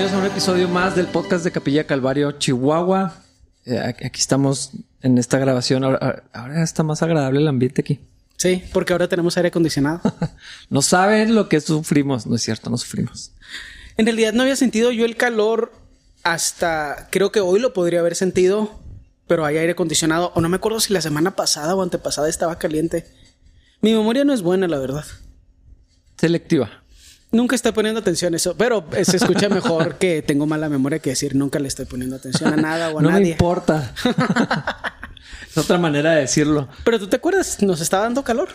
bienvenidos a un episodio más del podcast de Capilla Calvario, Chihuahua. Eh, aquí estamos en esta grabación. Ahora, ahora, está más agradable el ambiente aquí. Sí, porque ahora tenemos aire acondicionado. no saben lo que sufrimos. No es cierto, no sufrimos. En realidad no había sentido yo el calor hasta creo que hoy lo podría haber sentido, pero hay aire acondicionado. O no me acuerdo si la semana pasada o antepasada estaba caliente. Mi memoria no es buena, la verdad. Selectiva. Nunca estoy poniendo atención a eso, pero se escucha mejor que tengo mala memoria que decir nunca le estoy poniendo atención a nada o a no nadie. No me importa. es otra manera de decirlo. Pero tú te acuerdas, nos está dando calor.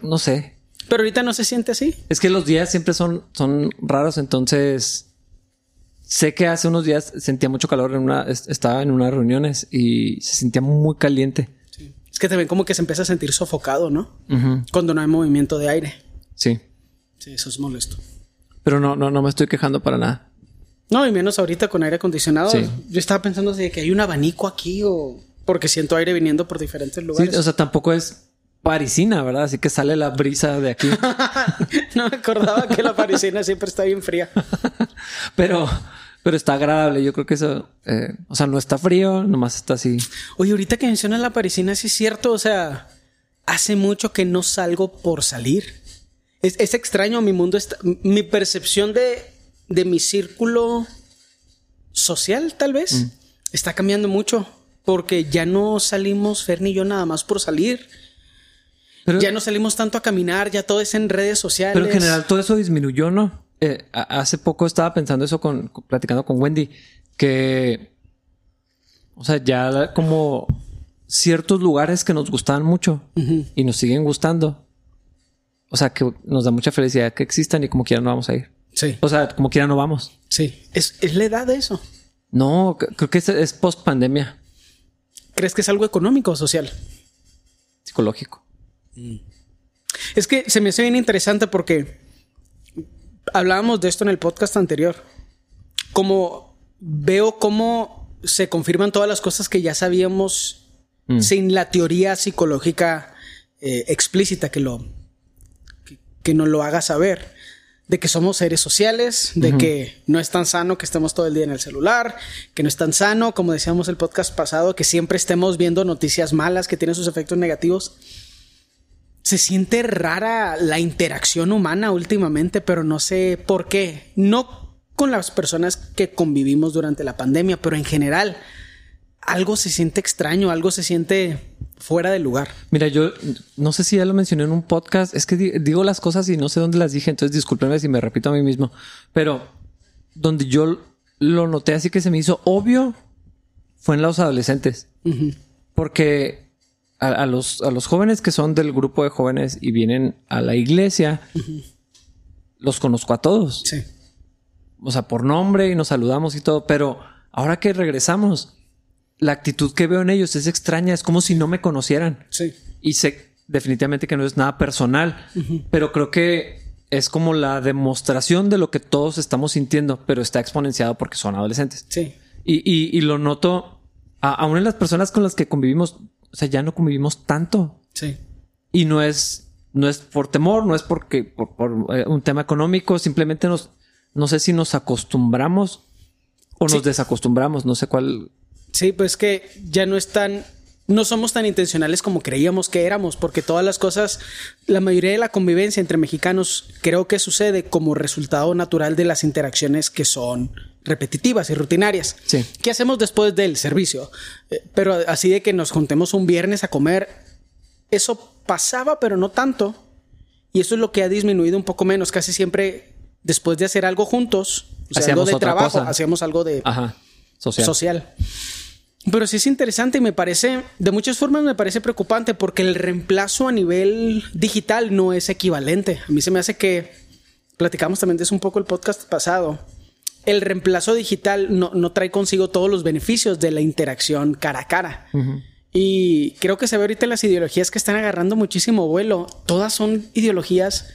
No sé. Pero ahorita no se siente así. Es que los días siempre son, son raros, entonces sé que hace unos días sentía mucho calor en una, estaba en unas reuniones y se sentía muy caliente. Sí. Es que también como que se empieza a sentir sofocado, ¿no? Cuando no hay movimiento de aire. Sí. Sí, eso es molesto. Pero no, no, no me estoy quejando para nada. No, y menos ahorita con aire acondicionado. Yo estaba pensando de que hay un abanico aquí o porque siento aire viniendo por diferentes lugares. Sí, o sea, tampoco es parisina, ¿verdad? Así que sale la brisa de aquí. no me acordaba que la parisina siempre está bien fría. pero, pero está agradable. Yo creo que eso, eh, o sea, no está frío, nomás está así. Oye, ahorita que mencionas la parisina, sí es cierto. O sea, hace mucho que no salgo por salir. Es, extraño, mi mundo está, mi percepción de, de mi círculo social, tal vez, mm. está cambiando mucho. Porque ya no salimos, Fer ni yo, nada más por salir. ya no salimos tanto a caminar, ya todo es en redes sociales. Pero en general todo eso disminuyó, ¿no? Eh, hace poco estaba pensando eso con, platicando con Wendy, que, o sea, ya como ciertos lugares que nos gustaban mucho y nos siguen gustando, o sea, que nos da mucha felicidad que existan y como quiera no vamos a ir. Sí. O sea, como quiera no vamos. Sí. ¿Es, la edad de eso? No, creo que es, post pandemia. ¿Crees que es algo económico o social? Psicológico. Mm. Es que se me hace bien interesante porque hablábamos de esto en el podcast anterior. Como veo cómo se confirman todas las cosas que ya sabíamos mm. sin la teoría psicológica eh, explícita que lo, que nos lo haga saber de que somos seres sociales, de que no es tan sano que estemos todo el día en el celular, que no es tan sano, como decíamos el podcast pasado, que siempre estemos viendo noticias malas que tienen sus efectos negativos. Se siente rara la interacción humana últimamente, pero no sé por qué. No con las personas que convivimos durante la pandemia, pero en general algo se siente extraño, algo se siente fuera de lugar. Mira, yo no sé si ya lo mencioné en un podcast, es que digo las cosas y no sé dónde las dije, entonces discúlpenme si me repito a mí mismo, pero donde yo lo noté así que se me hizo obvio fue en los adolescentes, porque a, los, a los jóvenes que son del grupo de jóvenes y vienen a la iglesia, los conozco a todos. Sí. O sea, por nombre y nos saludamos y todo, pero ahora que regresamos, la actitud que veo en ellos es extraña, es como si no me conocieran. Sí. Y sé definitivamente que no es nada personal, pero creo que es como la demostración de lo que todos estamos sintiendo, pero está exponenciado porque son adolescentes. Sí. Y, lo noto aún en las personas con las que convivimos, o sea, ya no convivimos tanto. Sí. Y no es, no es por temor, no es porque por, eh, un tema económico, simplemente nos, no sé si nos acostumbramos o nos desacostumbramos, no sé cuál Sí, pues que ya no están, no somos tan intencionales como creíamos que éramos, porque todas las cosas, la mayoría de la convivencia entre mexicanos creo que sucede como resultado natural de las interacciones que son repetitivas y rutinarias. Sí. ¿Qué hacemos después del servicio? Eh, pero así de que nos juntemos un viernes a comer, eso pasaba, pero no tanto. Y eso es lo que ha disminuido un poco menos. Casi siempre, después de hacer algo juntos, o sea, algo de trabajo, hacíamos algo de social. social. Pero sí es interesante y me parece, de muchas formas me parece preocupante porque el reemplazo a nivel digital no es equivalente. A mí se me hace que, platicamos también de eso un poco el podcast pasado, el reemplazo digital no, trae consigo todos los beneficios de la interacción cara a cara. Y creo que se ve ahorita las ideologías que están agarrando muchísimo vuelo. Todas son ideologías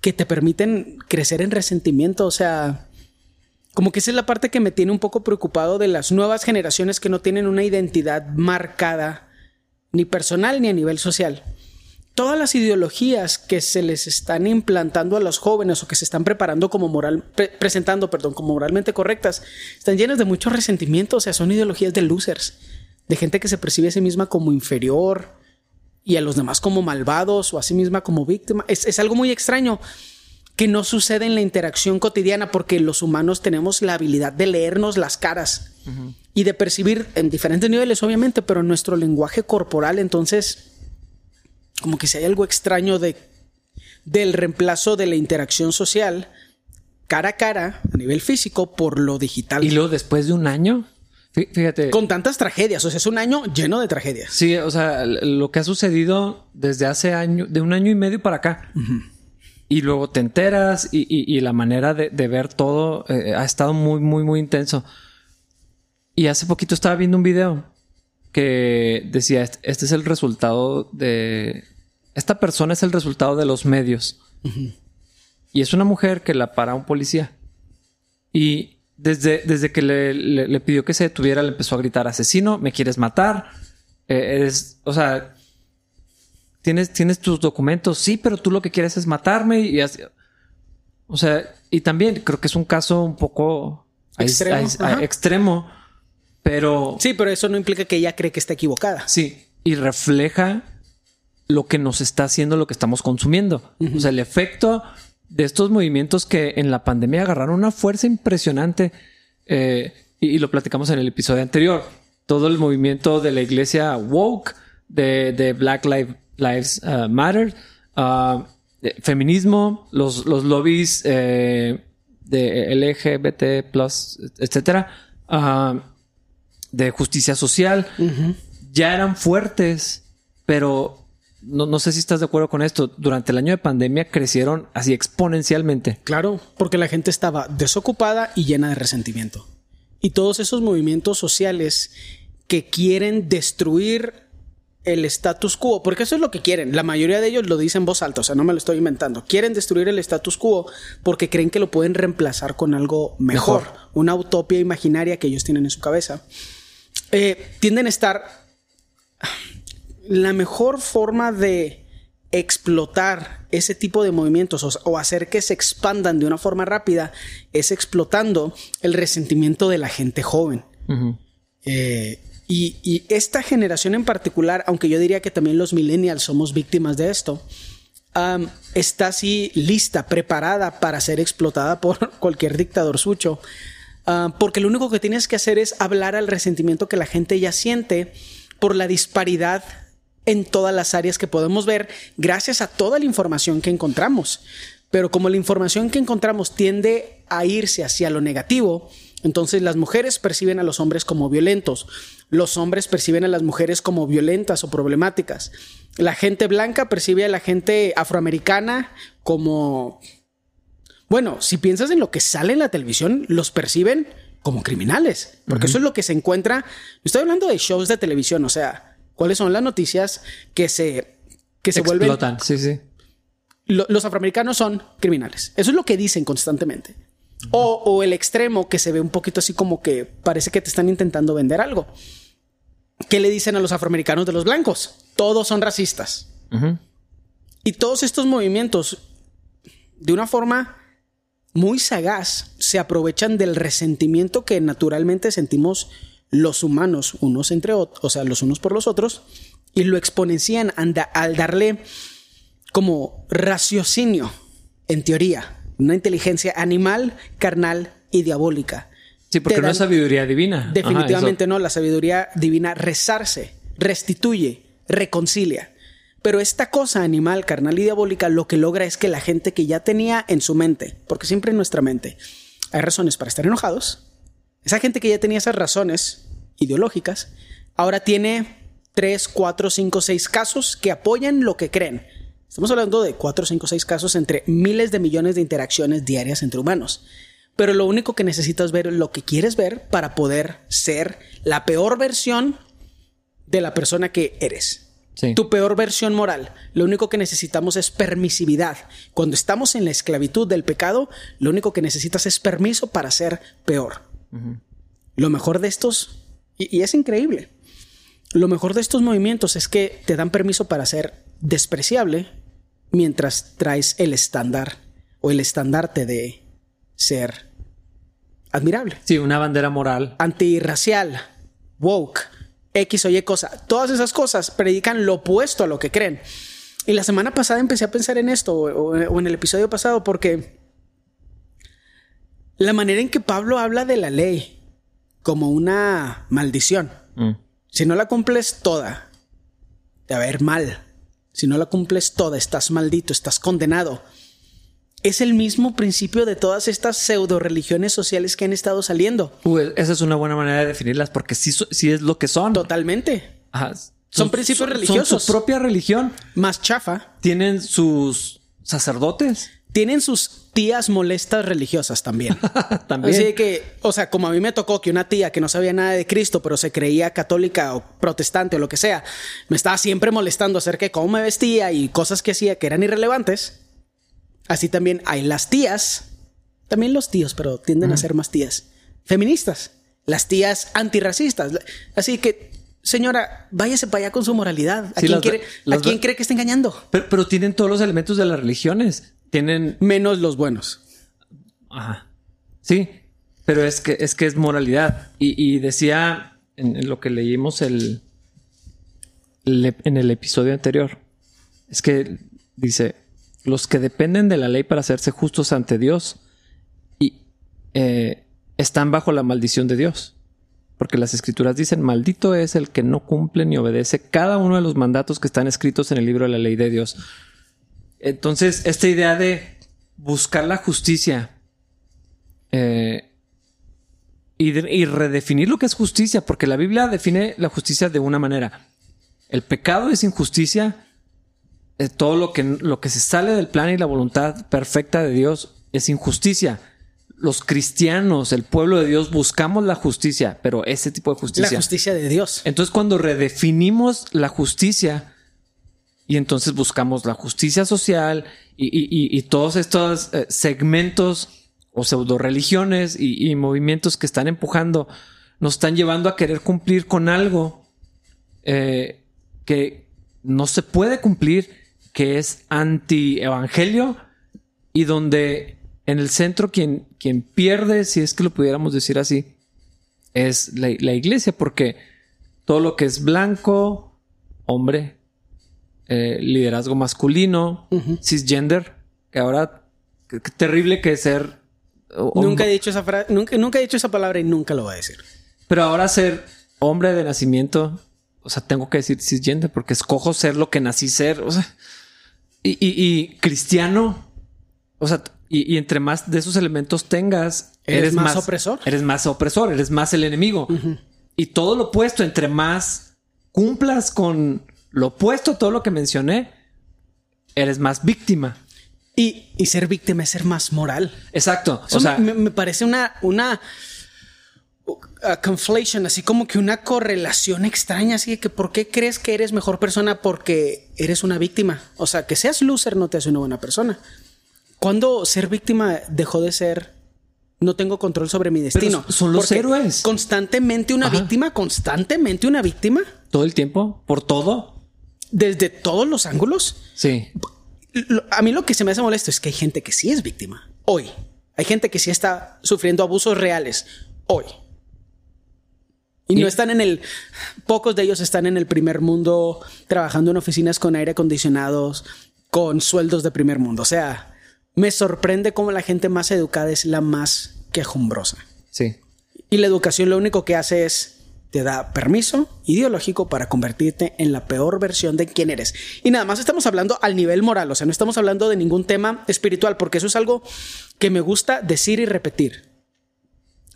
que te permiten crecer en resentimiento. O sea, como que esa es la parte que me tiene un poco preocupado de las nuevas generaciones que no tienen una identidad marcada, ni personal ni a nivel social. todas las ideologías que se les están implantando a los jóvenes o que se están preparando como moral, presentando, perdón, como moralmente correctas, están llenas de mucho resentimiento, o sea, son ideologías de losers, de gente que se percibe a sí misma como inferior y a los demás como malvados o a sí misma como víctima. Es, es algo muy extraño que no sucede en la interacción cotidiana porque los humanos tenemos la habilidad de leernos las caras y de percibir en diferentes niveles, obviamente, pero nuestro lenguaje corporal, entonces como que si hay algo extraño de, del reemplazo de la interacción social cara a cara a nivel físico por lo digital. Y luego después de un año, fíjate. Con tantas tragedias, o sea, es un año lleno de tragedias. Sí, o sea, lo que ha sucedido desde hace año, de un año y medio para acá. Y luego te enteras y, la manera de, ver todo eh, ha estado muy, muy, muy intenso. Y hace poquito estaba viendo un video que decía, este es el resultado de, esta persona es el resultado de los medios. Y es una mujer que la para un policía. Y desde, desde que le, pidió que se detuviera, le empezó a gritar, asesino, me quieres matar. Eh, eres, o sea, ¿tienes, tienes tus documentos, sí, pero tú lo que quieres es matarme. Y así, o sea, y también creo que es un caso un poco extremo, extremo pero... Sí, pero eso no implica que ella cree que está equivocada. Sí, y refleja lo que nos está haciendo lo que estamos consumiendo. O sea, el efecto de estos movimientos que en la pandemia agarraron una fuerza impresionante eh, y, lo platicamos en el episodio anterior. Todo el movimiento de la iglesia woke, de, Black Lives uh, Matter, uh, feminismo, los, los lobbies eh, de LGBT, etcétera, uh, de justicia social, ya eran fuertes, pero no, sé si estás de acuerdo con esto, durante el año de pandemia crecieron así exponencialmente. Claro, porque la gente estaba desocupada y llena de resentimiento. Y todos esos movimientos sociales que quieren destruir el status quo, porque eso es lo que quieren. La mayoría de ellos lo dicen en voz alta, o sea, no me lo estoy inventando. Quieren destruir el status quo porque creen que lo pueden reemplazar con algo mejor, una utopía imaginaria que ellos tienen en su cabeza. Eh, tienden a estar la mejor forma de explotar ese tipo de movimientos o, hacer que se expandan de una forma rápida es explotando el resentimiento de la gente joven. Eh, y, esta generación en particular, aunque yo diría que también los millennials somos víctimas de esto, está así lista, preparada para ser explotada por cualquier dictador sucho. porque lo único que tienes que hacer es hablar al resentimiento que la gente ya siente por la disparidad en todas las áreas que podemos ver gracias a toda la información que encontramos. Pero como la información que encontramos tiende a irse hacia lo negativo, entonces las mujeres perciben a los hombres como violentos, los hombres perciben a las mujeres como violentas o problemáticas, la gente blanca percibe a la gente afroamericana como... Bueno, si piensas en lo que sale en la televisión, los perciben como criminales, porque eso es lo que se encuentra. Estoy hablando de shows de televisión, o sea, cuáles son las noticias que se, que se Explotan. Sí, sí. los afroamericanos son criminales. Eso es lo que dicen constantemente. O, el extremo que se ve un poquito así como que parece que te están intentando vender algo. ¿Qué le dicen a los afroamericanos de los blancos? Todos son racistas. Y todos estos movimientos, de una forma muy sagaz, se aprovechan del resentimiento que naturalmente sentimos los humanos unos entre otros, o sea, los unos por los otros, y lo exponencian al darle como raciocinio, en teoría, una inteligencia animal, carnal y diabólica. Sí, porque no es sabiduría divina. Definitivamente no, la sabiduría divina rezarse, restituye, reconcilia. Pero esta cosa animal, carnal y diabólica lo que logra es que la gente que ya tenía en su mente, porque siempre en nuestra mente hay razones para estar enojados, esa gente que ya tenía esas razones ideológicas, ahora tiene 3, 4, 5, 6 casos que apoyan lo que creen. Estamos hablando de 4, 5, 6 casos entre miles de millones de interacciones diarias entre humanos. Pero lo único que necesitas ver es lo que quieres ver para poder ser la peor versión de la persona que eres. Tu peor versión moral. Lo único que necesitamos es permisividad. Cuando estamos en la esclavitud del pecado, lo único que necesitas es permiso para ser peor. Lo mejor de estos, y, es increíble, lo mejor de estos movimientos es que te dan permiso para ser despreciable mientras traes el estándar o el estandarte de ser admirable. Sí, una bandera moral. Antirracial, woke, X o Y cosa. Todas esas cosas predican lo opuesto a lo que creen. Y la semana pasada empecé a pensar en esto, o, o en el episodio pasado, porque la manera en que Pablo habla de la ley como una maldición. Mm. Si no la cumples toda, te va a ir mal. Si no la cumples toda, estás maldito, estás condenado. Es el mismo principio de todas estas pseudo religiones sociales que han estado saliendo. Uh, esa es una buena manera de definirlas porque sí, es lo que son. Totalmente. Ajá. Son principios Son religiosos. su propia religión. Más chafa. Tienen sus sacerdotes Tienen sus tías molestas religiosas también. también. Así que, o sea, como a mí me tocó que una tía que no sabía nada de Cristo, pero se creía católica o protestante o lo que sea, me estaba siempre molestando acerca de cómo me vestía y cosas que hacía que eran irrelevantes. Así también hay las tías, también los tíos, pero tienden a ser más tías feministas, las tías antirracistas. Así que, señora, váyase para allá con su moralidad. ¿A, Sí, quién, las- quiere- las- ¿a quién cree que está engañando? pero, pero tienen todos los elementos de las religiones. Tienen. Menos los buenos. Ajá. Sí. Pero es que es que es moralidad. Y, y decía en, en lo que leímos el, el- en el episodio anterior. Es que dice: los que dependen de la ley para hacerse justos ante Dios y eh, están bajo la maldición de Dios. Porque las escrituras dicen, maldito es el que no cumple ni obedece cada uno de los mandatos que están escritos en el libro de la ley de Dios. Entonces, esta idea de buscar la justicia eh, y, de- y redefinir lo que es justicia, porque la Biblia define la justicia de una manera. El pecado es injusticia, eh, todo lo que, lo que se sale del plan y la voluntad perfecta de Dios es injusticia. Los cristianos, el pueblo de Dios, buscamos la justicia, pero ese tipo de justicia. La justicia de Dios. Entonces, cuando redefinimos la justicia y entonces buscamos la justicia social y, y- todos estos eh, segmentos o pseudo religiones y, movimientos que están empujando, nos están llevando a querer cumplir con algo eh, que no se puede cumplir, que es anti-evangelio y donde en el centro quien, quien pierde, si es que lo pudiéramos decir así, es la iglesia, porque todo lo que es blanco, hombre, eh, liderazgo masculino, cisgender, que ahora, qué qué terrible que es ser... Nunca he dicho esa frase, nunca, nunca he dicho esa palabra y nunca lo voy a decir. Pero ahora ser hombre de nacimiento, o sea, tengo que decir cisgender porque escojo ser lo que nací ser, o sea, y, y- y cristiano, o sea, y, y entre más de esos elementos tengas, Eres más opresor. Eres más opresor, eres más el enemigo. Y todo lo opuesto, entre más cumplas con lo opuesto a todo lo que mencioné, eres más víctima. Y, y ser víctima es ser más moral. Exacto. Eso o sea, me, me parece una, una conflation, así como que una correlación extraña, así de que ¿por qué crees que eres mejor persona? Porque eres una víctima. O sea, que seas loser no te hace una buena persona. Cuando ser víctima dejó de ser no tengo control sobre mi destino. son los héroes. Constantemente una Ajá. víctima, constantemente una víctima, todo el tiempo, por todo. Desde todos los ángulos. Sí. A mí lo que se me hace molesto es que hay gente que sí es víctima hoy. Hay gente que sí está sufriendo abusos reales hoy. Y, Y- no están en el. Pocos de ellos están en el primer mundo trabajando en oficinas con aire acondicionados, con sueldos de primer mundo. O sea, me sorprende cómo la gente más educada es la más quejumbrosa. Sí. Y la educación lo único que hace es te da permiso ideológico para convertirte en la peor versión de quien eres. Y nada más estamos hablando al nivel moral, o sea, no estamos hablando de ningún tema espiritual, porque eso es algo que me gusta decir y repetir.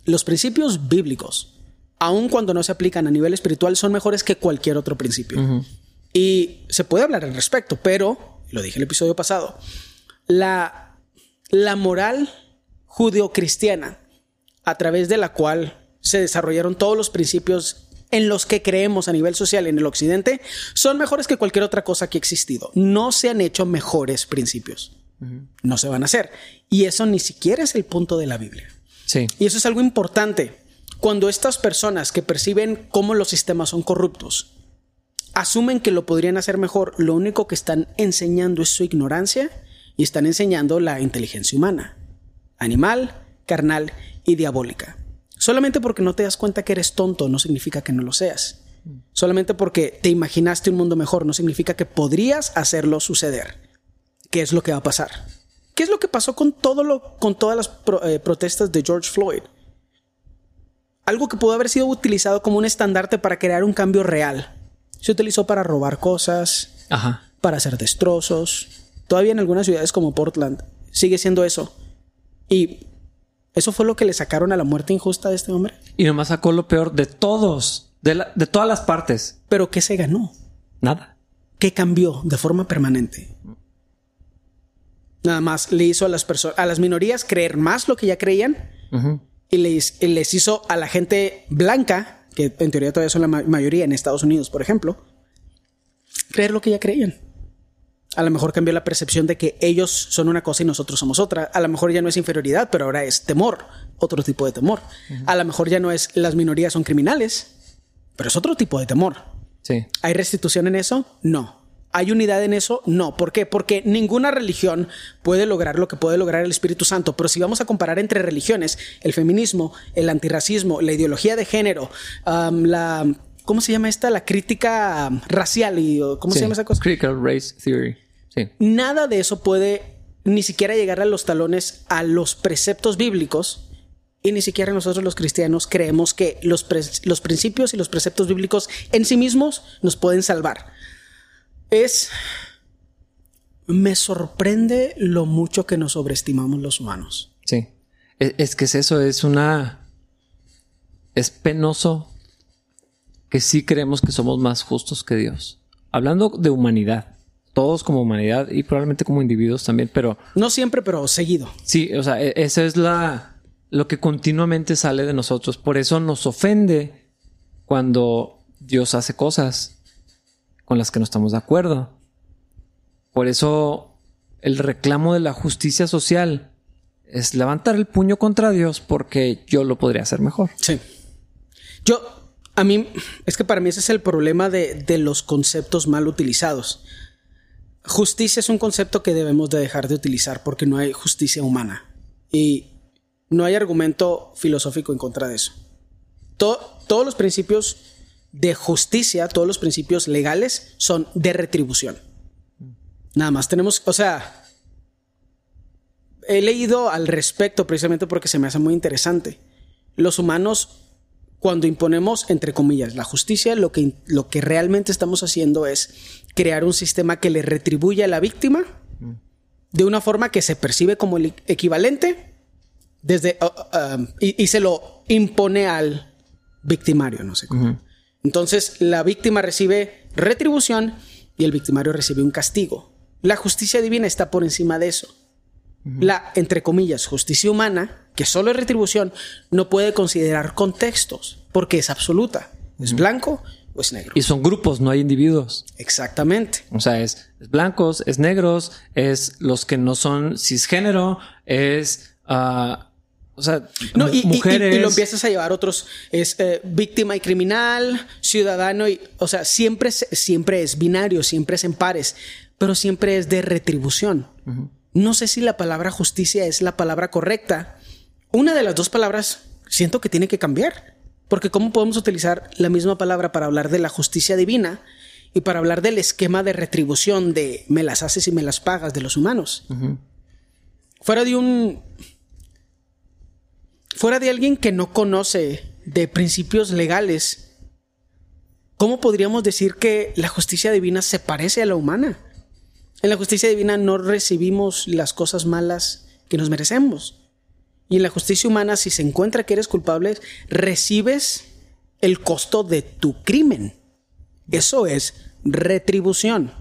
Los principios bíblicos, aun cuando no se aplican a nivel espiritual, son mejores que cualquier otro principio. Y se puede hablar al respecto, pero, lo dije el episodio pasado, la, la moral judeocristiana a través de la cual se desarrollaron todos los principios en los que creemos a nivel social en el occidente son mejores que cualquier otra cosa que ha existido. No se han hecho mejores principios. No se van a hacer. Y eso ni siquiera es el punto de la Biblia. Sí. Y eso es algo importante. Cuando estas personas que perciben cómo los sistemas son corruptos asumen que lo podrían hacer mejor, lo único que están enseñando es su ignorancia y están enseñando la inteligencia humana, animal, carnal y diabólica. Solamente porque no te das cuenta que eres tonto no significa que no lo seas. Solamente porque te imaginaste un mundo mejor no significa que podrías hacerlo suceder. ¿Qué es lo que va a pasar? ¿Qué es lo que pasó con, todo lo, con todas las eh, protestas de George Floyd? Algo que pudo haber sido utilizado como un estandarte para crear un cambio real. Se utilizó para robar cosas, para hacer destrozos. Todavía en algunas ciudades como Portland sigue siendo eso. Y eso fue lo que le sacaron a la muerte injusta de este hombre. Y nomás sacó lo peor de todos, de, de todas las partes. Pero ¿qué se ganó? Nada. ¿Qué cambió de forma permanente? Nada más le hizo a las personas, a las minorías creer más lo que ya creían y, les, les, hizo a la gente blanca, que en teoría todavía son la mayoría en Estados Unidos, por ejemplo, creer lo que ya creían. A lo mejor cambió la percepción de que ellos son una cosa y nosotros somos otra. A lo mejor ya no es inferioridad, pero ahora es temor, otro tipo de temor. A lo mejor ya no es las minorías son criminales, pero es otro tipo de temor. Sí. ¿Hay restitución en eso? No. ¿Hay unidad en eso? No. ¿Por qué? Porque ninguna religión puede lograr lo que puede lograr el Espíritu Santo. Pero si vamos a comparar entre religiones, el feminismo, el antirracismo, la ideología de género, la... ¿Cómo se llama esta? La crítica racial y... ¿Cómo se llama esa cosa? Critical Race Theory. Sí. Nada de eso puede ni siquiera llegar a los talones a los preceptos bíblicos y ni siquiera nosotros los cristianos creemos que los, los principios y los preceptos bíblicos en sí mismos nos pueden salvar es... Me sorprende lo mucho que nos sobreestimamos los humanos. Sí. E, es, que es eso, es una... Es penoso que sí creemos que somos más justos que Dios. Hablando de humanidad, todos como humanidad y probablemente como individuos también, pero... No siempre, pero seguido. Sí, o sea, e, esa es la... lo que continuamente sale de nosotros. Por eso nos ofende cuando Dios hace cosas con las que no estamos de acuerdo. Por eso el reclamo de la justicia social es levantar el puño contra Dios porque yo lo podría hacer mejor. Sí. Yo, a mí, es que para mí ese es el problema de, de los conceptos mal utilizados. Justicia es un concepto que debemos de dejar de utilizar porque no hay justicia humana. Y no hay argumento filosófico en contra de eso. todos los principios de justicia, todos los principios legales son de retribución. Nada más tenemos, o sea, he leído al respecto precisamente porque se me hace muy interesante. Los humanos, cuando imponemos, entre comillas, la justicia, lo que, lo que realmente estamos haciendo es crear un sistema que le retribuye a la víctima de una forma que se percibe como el equivalente desde, uh, uh, um, y, se lo impone al victimario, no sé cómo. Entonces la víctima recibe retribución y el victimario recibe un castigo. La justicia divina está por encima de eso. La, entre comillas, justicia humana, que solo es retribución, no puede considerar contextos porque es absoluta. Es blanco o es negro. Y son grupos, no hay individuos. Exactamente. O sea, es, blancos, es negros, es los que no son cisgénero, es ah, o sea, no, y, mujeres. Y, lo empiezas a llevar otros. Es eh, víctima y criminal, ciudadano y. O sea, siempre, siempre es binario, siempre es en pares, pero siempre es de retribución. No sé si la palabra justicia es la palabra correcta. Una de las dos palabras siento que tiene que cambiar. Porque, ¿cómo podemos utilizar la misma palabra para hablar de la justicia divina y para hablar del esquema de retribución de me las haces y me las pagas de los humanos? Fuera de un fuera de alguien que no conoce de principios legales, ¿cómo podríamos decir que la justicia divina se parece a la humana? En la justicia divina no recibimos las cosas malas que nos merecemos. Y en la justicia humana, si se encuentra que eres culpable, recibes el costo de tu crimen. Eso es retribución.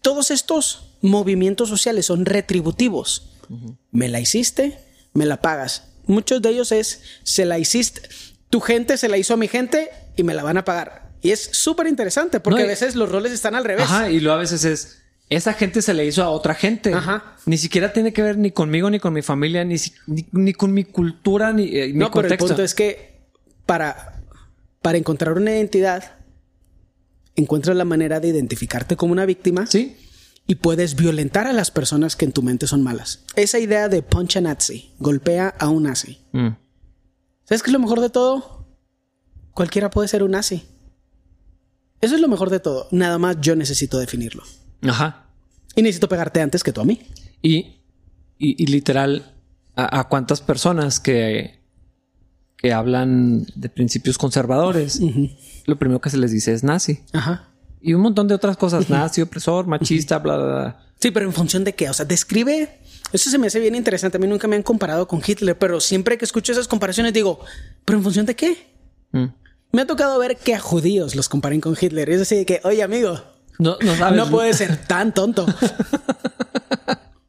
Todos estos movimientos sociales son retributivos. Me la hiciste, me la pagas muchos de ellos es, se la hiciste, tu gente se la hizo a mi gente y me la van a pagar. Y es súper interesante porque a veces los roles están al revés. Ajá, y luego a veces es, esa gente se le hizo a otra gente. Ajá. Ni siquiera tiene que ver ni conmigo, ni con mi familia, ni, ni, con mi cultura, ni, eh, no, pero el punto es que para, para encontrar una identidad, encuentras la manera de identificarte como una víctima Sí. y puedes violentar a las personas que en tu mente son malas. Esa idea de punch a Nazi, golpea a un nazi. Mm. ¿Sabes qué es lo mejor de todo? Cualquiera puede ser un nazi. Eso es lo mejor de todo. Nada más yo necesito definirlo. Ajá. Y necesito pegarte antes que tú a mí. Y, y, y literal, a, a cuántas personas que, que hablan de principios conservadores, lo primero que se les dice es nazi. Ajá. Y un montón de otras cosas, nazi, opresor, machista, bla, bla, bla. Sí, pero en función de qué? O sea, describe. Eso se me hace bien interesante. A mí nunca me han comparado con Hitler, pero siempre que escucho esas comparaciones digo, ¿pero en función de qué? Mm. Me ha tocado ver que a judíos los comparen con Hitler. Es así de que, oye, amigo, No, no puedes ser tan tonto.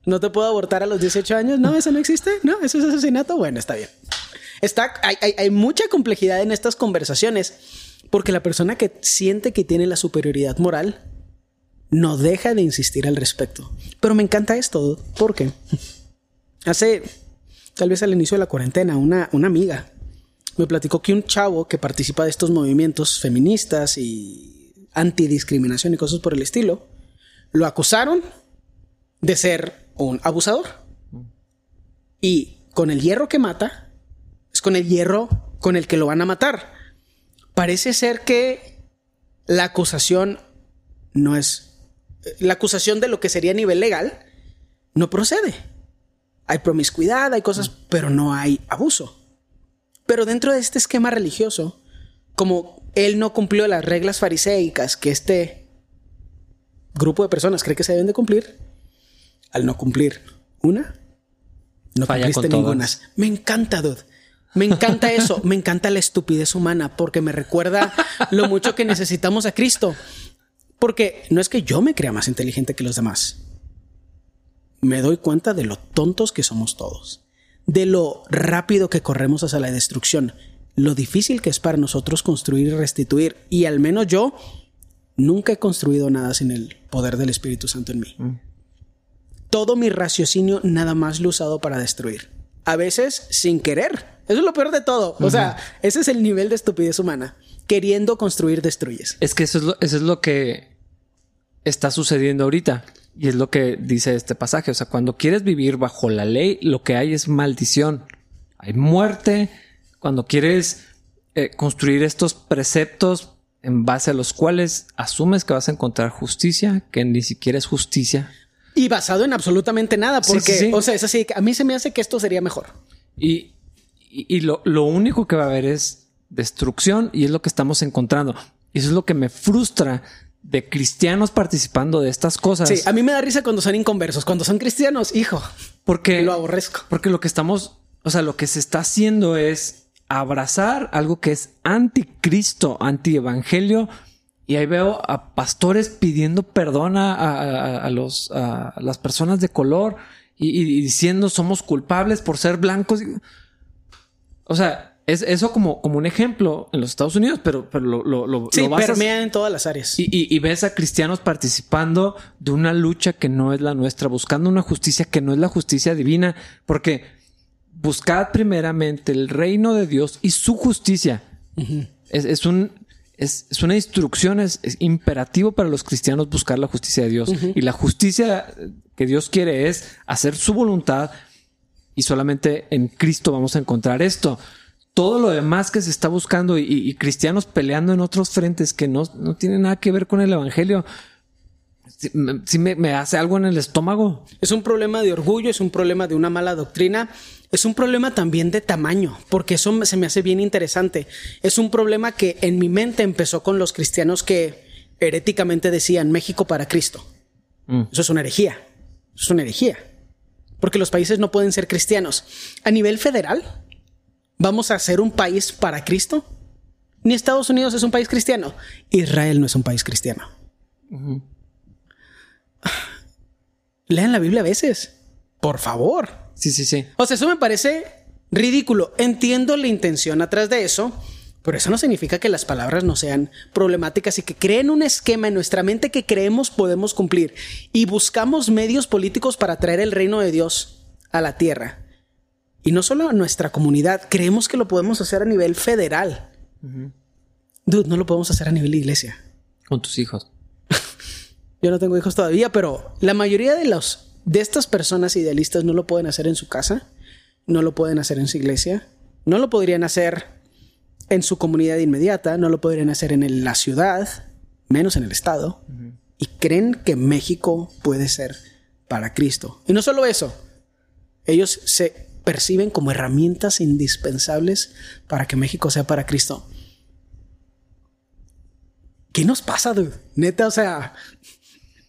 ¿No te puedo abortar a los 18 años? No, eso no existe. No, eso es asesinato. Bueno, está bien. Está, hay, hay- hay mucha complejidad en estas conversaciones porque la persona que siente que tiene la superioridad moral no deja de insistir al respecto. Pero me encanta esto porque hace tal vez al inicio de la cuarentena una, una amiga me platicó que un chavo que participa de estos movimientos feministas y antidiscriminación y cosas por el estilo, lo acusaron de ser un abusador. Y con el hierro que mata, es con el hierro con el que lo van a matar. Parece ser que la acusación no es... La acusación de lo que sería a nivel legal no procede. Hay promiscuidad, hay cosas, pero no hay abuso. Pero dentro de este esquema religioso, como él no cumplió las reglas fariseicas que este grupo de personas cree que se deben de cumplir, al no cumplir una, no Falla cumpliste ninguna. todas. Me encanta, dude. Me encanta eso. Me encanta la estupidez humana porque me recuerda lo mucho que necesitamos a Cristo. Porque no es que yo me crea más inteligente que los demás. Me doy cuenta de lo tontos que somos todos. De lo rápido que corremos hacia la destrucción. Lo difícil que es para nosotros construir y restituir. Y al menos yo nunca he construido nada sin el poder del Espíritu Santo en mí. Todo mi raciocinio nada más lo he usado para destruir. A veces sin querer. Eso es lo peor de todo. O sea, ese es el nivel de estupidez humana. Queriendo construir, destruyes. Es que eso es, lo, eso es lo que está sucediendo ahorita. Y es lo que dice este pasaje. O sea, cuando quieres vivir bajo la ley, lo que hay es maldición. Hay muerte. Cuando quieres eh, construir estos preceptos en base a los cuales asumes que vas a encontrar justicia, que ni siquiera es justicia. Y basado en absolutamente nada. Sí, Porque, sí, sí. o sea, es así. A mí se me hace que esto sería mejor. Y, y, y lo, lo único que va a haber es destrucción y es lo que estamos encontrando. Y eso es lo que me frustra de cristianos participando de estas cosas. Sí, a mí me da risa cuando son inconversos. Cuando son cristianos, hijo, porque lo aborrezco. Porque lo que estamos, o sea, lo que se está haciendo es abrazar algo que es anticristo, antievangelio. Y ahí veo a pastores pidiendo perdón a, a- los, a las personas de color y, y diciendo somos culpables por ser blancos. O sea, es eso como, como un ejemplo en los Estados Unidos, pero, pero lo, lo, lo, Sí, lo permea en todas las áreas. y, y- y ves a cristianos participando de una lucha que no es la nuestra, buscando una justicia que no es la justicia divina, porque buscad primeramente el reino de Dios y su justicia. es, es un, es, es una instrucción, es, imperativo para los cristianos buscar la justicia de Dios. Y la justicia que Dios quiere es hacer su voluntad y solamente en Cristo vamos a encontrar esto. Todo lo demás que se está buscando y, y cristianos peleando en otros frentes que no, no tienen nada que ver con el Evangelio, sí, me, sí me- me hace algo en el estómago. Es un problema de orgullo, es un problema de una mala doctrina, es un problema también de tamaño, porque eso me- se me hace bien interesante. Es un problema que en mi mente empezó con los cristianos que heréticamente decían México para Cristo. Mm. Eso es una herejía. Eso es una herejía. Porque los países no pueden ser cristianos. A nivel federal, ¿vamos a ser un país para Cristo? Ni Estados Unidos es un país cristiano. Israel no es un país cristiano. Lean la Biblia a veces. Por favor. Sí, sí, sí. O sea, eso me parece ridículo. Entiendo la intención atrás de eso, pero eso no significa que las palabras no sean problemáticas y que creen un esquema en nuestra mente que creemos podemos cumplir y buscamos medios políticos para traer el reino de Dios a la tierra. Y no solo a nuestra comunidad, creemos que lo podemos hacer a nivel federal. Dude, no lo podemos hacer a nivel iglesia. Con tus hijos. Yo no tengo hijos todavía, pero la mayoría de los de estas personas idealistas no lo pueden hacer en su casa, no lo pueden hacer en su iglesia, no lo podrían hacer en su comunidad inmediata, no lo podrían hacer en la ciudad, menos en el estado, y creen que México puede ser para Cristo. Y no solo eso, ellos se perciben como herramientas indispensables para que México sea para Cristo. ¿Qué nos pasa, dude? Neta, o sea,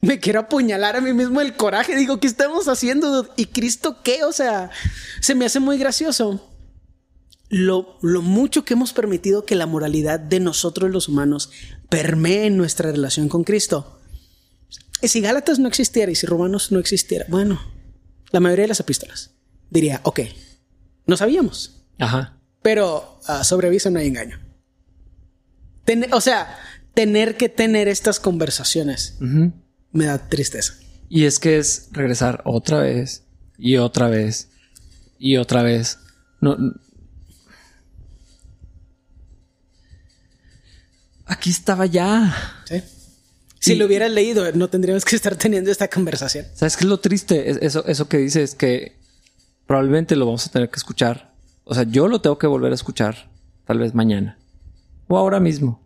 me quiero apuñalar a mí mismo el coraje. Digo, ¿qué estamos haciendo? ¿Y Cristo qué? O sea, se me hace muy gracioso lo, lo, mucho que hemos permitido que la moralidad de nosotros los humanos permee nuestra relación con Cristo. Y si Gálatas no existiera y si Romanos no existiera, bueno, la mayoría de las epístolas diría, ok, no sabíamos. Ajá. Pero uh, sobre aviso no hay engaño. o sea, tener que tener estas conversaciones me da tristeza. Y es que es regresar otra vez y otra vez y otra vez. No, aquí estaba ya. Sí. Si lo hubieras leído, no tendríamos que estar teniendo esta conversación. ¿Sabes qué es lo triste? Eso, eso que dices que probablemente lo vamos a tener que escuchar. O sea, yo lo tengo que volver a escuchar tal vez mañana o ahora mismo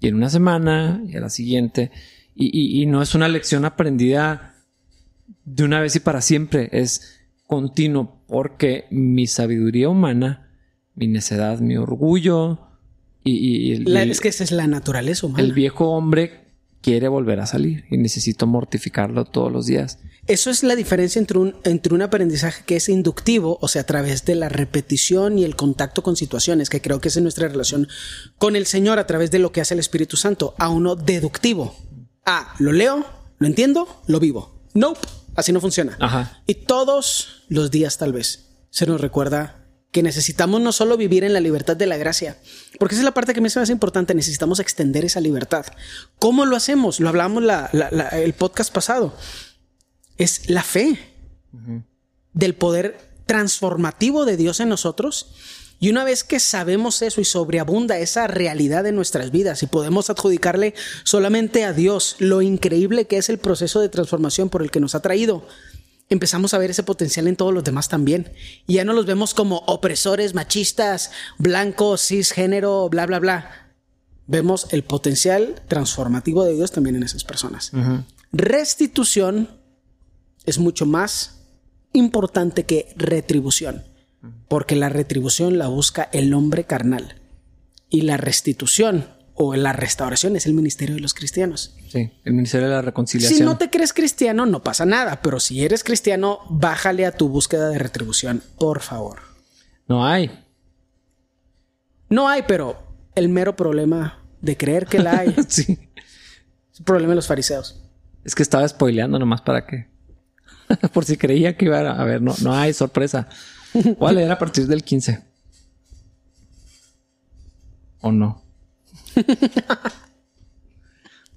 y en una semana y a la siguiente. Y, no es una lección aprendida de una vez y para siempre, es continuo porque mi sabiduría humana, mi necedad, mi orgullo y, el, es que esa es la naturaleza humana. El viejo hombre quiere volver a salir y necesito mortificarlo todos los días. Eso es la diferencia entre un, entre un aprendizaje que es inductivo, o sea, a través de la repetición y el contacto con situaciones, que creo que es en nuestra relación con el Señor a través de lo que hace el Espíritu Santo, a uno deductivo. Ah, lo leo, lo entiendo, lo vivo. Nope, así no funciona. Ajá. Y todos los días tal vez se nos recuerda que necesitamos no solo vivir en la libertad de la gracia, porque esa es la parte que me parece más importante, necesitamos extender esa libertad. ¿Cómo lo hacemos? Lo hablamos el podcast pasado. Es la fe del poder transformativo de Dios en nosotros. Y una vez que sabemos eso y sobreabunda esa realidad en nuestras vidas y podemos adjudicarle solamente a Dios lo increíble que es el proceso de transformación por el que nos ha traído, empezamos a ver ese potencial en todos los demás también. Y ya no los vemos como opresores, machistas, blancos, cisgénero, bla, bla, bla. Vemos el potencial transformativo de Dios también en esas personas. Restitución es mucho más importante que retribución, porque la retribución la busca el hombre carnal y la restitución o la restauración es el ministerio de los cristianos. Sí, el ministerio de la reconciliación. Si no te crees cristiano, no pasa nada, pero si eres cristiano, bájale a tu búsqueda de retribución, por favor. No hay. No hay, pero el mero problema de creer que la hay. sí. Es el problema de los fariseos. Es que estaba spoileando nomás para que. por si creía que iba a ver, no, no hay sorpresa. Voy a leer a partir del 15. ¿O no?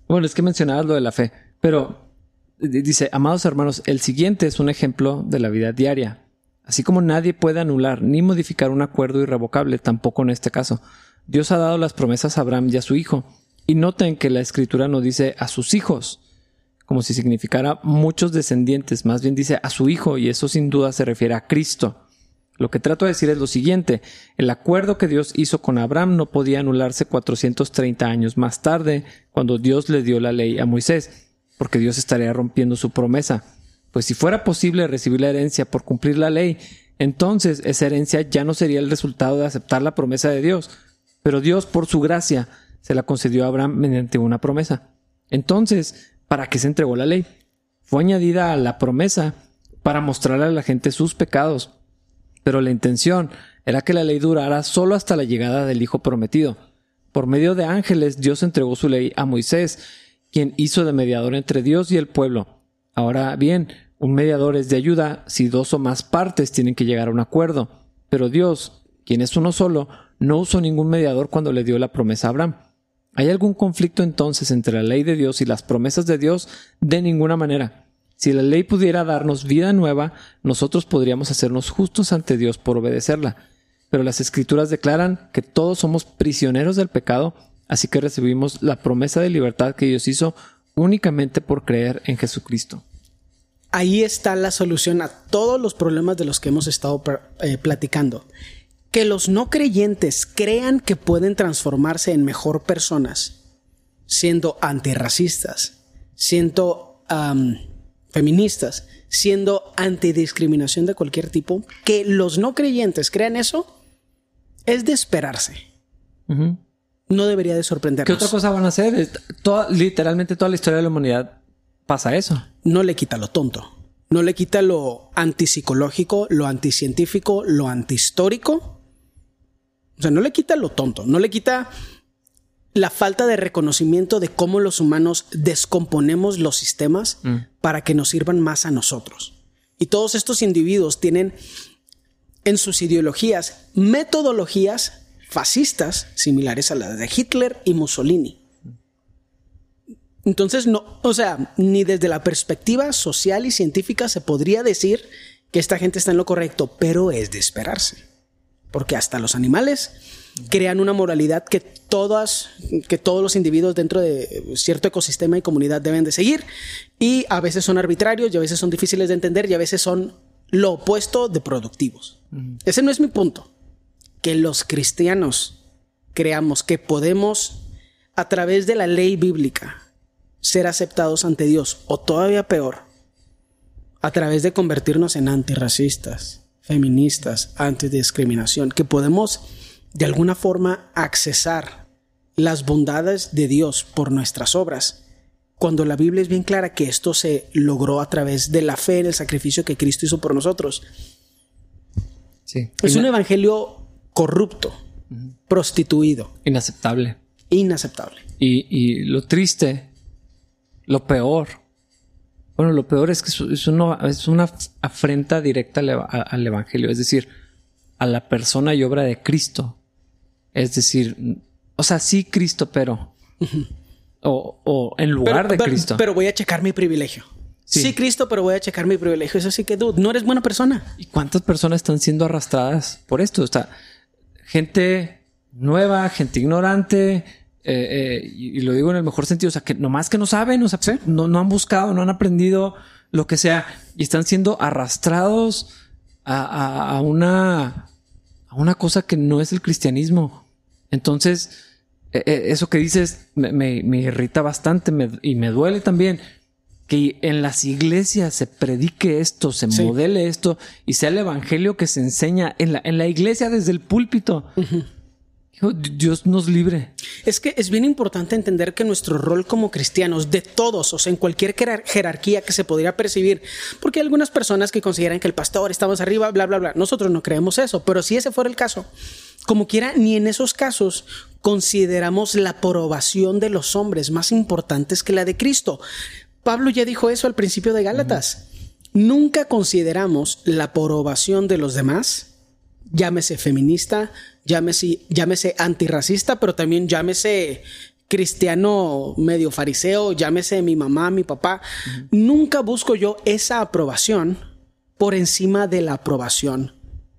bueno, es que mencionabas lo de la fe, pero dice, amados hermanos, el siguiente es un ejemplo de la vida diaria. Así como nadie puede anular ni modificar un acuerdo irrevocable, tampoco en este caso. Dios ha dado las promesas a Abraham y a su hijo. Y noten que la escritura no dice a sus hijos, como si significara muchos descendientes, más bien dice a su hijo, y eso sin duda se refiere a Cristo. Lo que trato de decir es lo siguiente, el acuerdo que Dios hizo con Abraham no podía anularse 430 años más tarde, cuando Dios le dio la ley a Moisés, porque Dios estaría rompiendo su promesa. Pues si fuera posible recibir la herencia por cumplir la ley, entonces esa herencia ya no sería el resultado de aceptar la promesa de Dios, pero Dios por su gracia se la concedió a Abraham mediante una promesa. Entonces, ¿para qué se entregó la ley? Fue añadida a la promesa para mostrarle a la gente sus pecados pero la intención era que la ley durara solo hasta la llegada del Hijo prometido. Por medio de ángeles, Dios entregó su ley a Moisés, quien hizo de mediador entre Dios y el pueblo. Ahora bien, un mediador es de ayuda si dos o más partes tienen que llegar a un acuerdo, pero Dios, quien es uno solo, no usó ningún mediador cuando le dio la promesa a Abraham. ¿Hay algún conflicto entonces entre la ley de Dios y las promesas de Dios? De ninguna manera. Si la ley pudiera darnos vida nueva, nosotros podríamos hacernos justos ante Dios por obedecerla. Pero las escrituras declaran que todos somos prisioneros del pecado Así que recibimos la promesa de libertad que Dios hizo únicamente por creer en Jesucristo. Ahí está la solución a todos los problemas de los que hemos estado eh, platicando. Que los no creyentes crean que pueden transformarse en mejor personas, siendo antirracistas, siendo feministas, siendo antidiscriminación de cualquier tipo. Que los no creyentes crean eso es de esperarse. No debería de sorprendernos. ¿Qué otra cosa van a hacer? literalmente toda la historia de la humanidad pasa eso. No le quita lo tonto. No le quita lo antipsicológico, lo anticientífico, lo antihistórico. O sea, no le quita lo tonto. No le quita la falta de reconocimiento de cómo los humanos descomponemos los sistemas mm. para que nos sirvan más a nosotros. Y todos estos individuos tienen en sus ideologías metodologías fascistas similares a las de Hitler y Mussolini. Entonces, no, o sea, ni desde la perspectiva social y científica se podría decir que esta gente está en lo correcto, pero es de esperarse. Porque hasta los animales crean una moralidad que todas, que todos los individuos dentro de cierto ecosistema y comunidad deben de seguir. Y a veces son arbitrarios y a veces son difíciles de entender y a veces son lo opuesto de productivos. Ese no es mi punto. Que los cristianos creamos que podemos, a través de la ley bíblica, ser aceptados ante Dios, o todavía peor, a través de convertirnos en antirracistas, feministas, antidiscriminación, que podemos de alguna forma accesar las bondades de Dios por nuestras obras, cuando la Biblia es bien clara que esto se logró a través de la fe en el sacrificio que Cristo hizo por nosotros. Sí. Es un evangelio corrupto, prostituido. Inaceptable. Inaceptable. y lo triste lo peor. Bueno, lo peor es que es una, es una afrenta directa al, Evangelio, es decir, a la persona y obra de Cristo. Es decir, o sea, sí Cristo, pero... o, en lugar de Cristo. Pero voy a checar mi privilegio. Sí. Cristo, pero voy a checar mi privilegio. Eso sí que, dude, no eres buena persona. ¿Y cuántas personas están siendo arrastradas por esto? O sea, gente nueva, gente ignorante, eh, eh, y, lo digo en el mejor sentido, o sea, que nomás que no saben, o sea, no, no han buscado, no han aprendido lo que sea y están siendo arrastrados a, una, a una cosa que no es el cristianismo. Entonces, e, e, eso que dices me, irrita bastante y me duele también que en las iglesias se predique esto, se modele esto y sea el evangelio que se enseña en la, en la iglesia desde el púlpito. Dios nos libre. Es que es bien importante entender que nuestro rol como cristianos, de todos, o sea, en cualquier jerarquía que se podría percibir, porque hay algunas personas que consideran que el pastor estamos arriba, bla, bla, bla. Nosotros no creemos eso, pero si ese fuera el caso, como quiera, ni en esos casos consideramos la aprobación de los hombres más importantes que la de Cristo. Pablo ya dijo eso al principio de Gálatas. Nunca consideramos la aprobación de los demás, llámese feminista, llámese, llámese antirracista, pero también llámese cristiano medio fariseo, llámese mi mamá, mi papá. Nunca busco yo esa aprobación por encima de la aprobación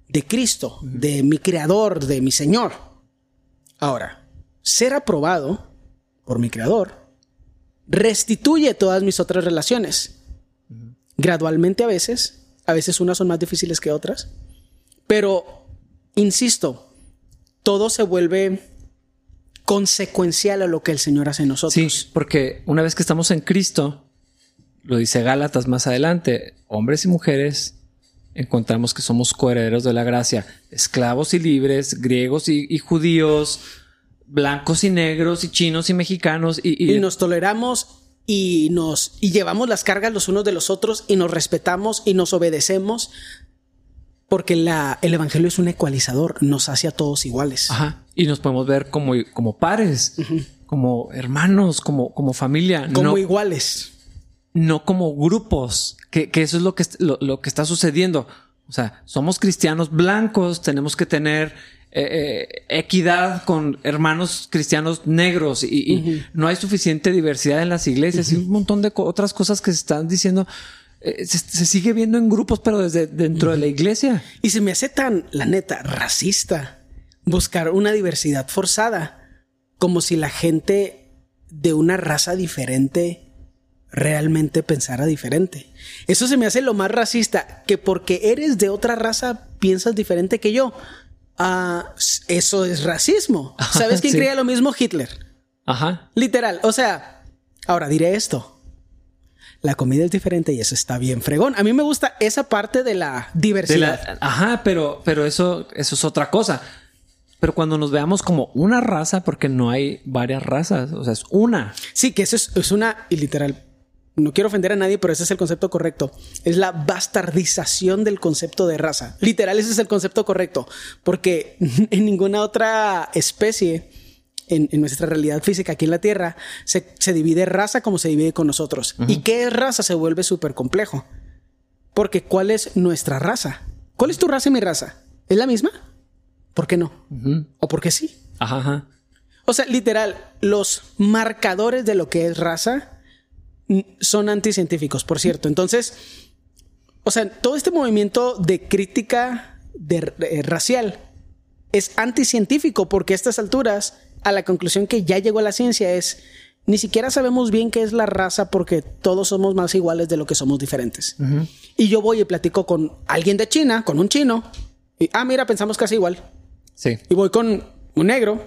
de Cristo, de mi creador, de mi Señor. Ahora, ser aprobado por mi creador restituye todas mis otras relaciones. Gradualmente a veces, a veces unas son más difíciles que otras, pero, insisto, todo se vuelve consecuencial a lo que el Señor hace en nosotros. Sí, porque una vez que estamos en Cristo, lo dice Gálatas más adelante, hombres y mujeres encontramos que somos coherederos de la gracia, esclavos y libres, griegos y, judíos, blancos y negros y chinos y mexicanos y, y, nos toleramos y nos y llevamos las cargas los unos de los otros y nos respetamos y nos obedecemos porque la, el evangelio es un ecualizador, nos hace a todos iguales. Ajá. Y nos podemos ver como, como pares, como hermanos, como, como familia. Como iguales. No como grupos, que, eso es lo que, lo, que está sucediendo. O sea, somos cristianos blancos, tenemos que tener eh, eh, equidad con hermanos cristianos negros y, no hay suficiente diversidad en las iglesias y un montón de otras cosas que se están diciendo. Eh, se, sigue viendo en grupos, pero desde dentro de la iglesia. Y se me hace tan, la neta, racista buscar una diversidad forzada como si la gente de una raza diferente realmente pensara diferente. Eso se me hace lo más racista, que porque eres de otra raza piensas diferente que yo. Ah, eso es racismo. ¿Sabes quién Sí. creía lo mismo? Hitler. Ajá. Literal. O sea, ahora diré esto. La comida es diferente y eso está bien fregón. A mí me gusta esa parte de la De diversidad. la- ajá, pero, pero eso, eso es otra cosa. Pero cuando nos veamos como una raza, porque no hay varias razas, o sea, es una. Sí, que eso es, es una, y literal, no quiero ofender a nadie, pero ese es el concepto correcto. Es la bastardización del concepto de raza. Literal, ese es el concepto correcto, porque en ninguna otra especie, en, en nuestra realidad física aquí en la Tierra, se, se divide raza como se divide con nosotros. ¿Y qué raza? Se vuelve súper complejo. Porque ¿cuál es nuestra raza? ¿Cuál es tu raza y mi raza? ¿Es la misma? ¿Por qué no? ¿O por qué sí? Ajá, ajá. O sea, literal, los marcadores de lo que es raza mm, son anticientíficos, por cierto. Entonces, o sea, todo este movimiento de crítica de, eh, racial es anticientífico porque a estas alturas, a la conclusión que ya llegó la ciencia es, ni siquiera sabemos bien qué es la raza porque todos somos más iguales de lo que somos diferentes. Y yo voy y platico con alguien de China, con un chino, y, ah, mira, pensamos casi igual. Sí. Y voy con un negro.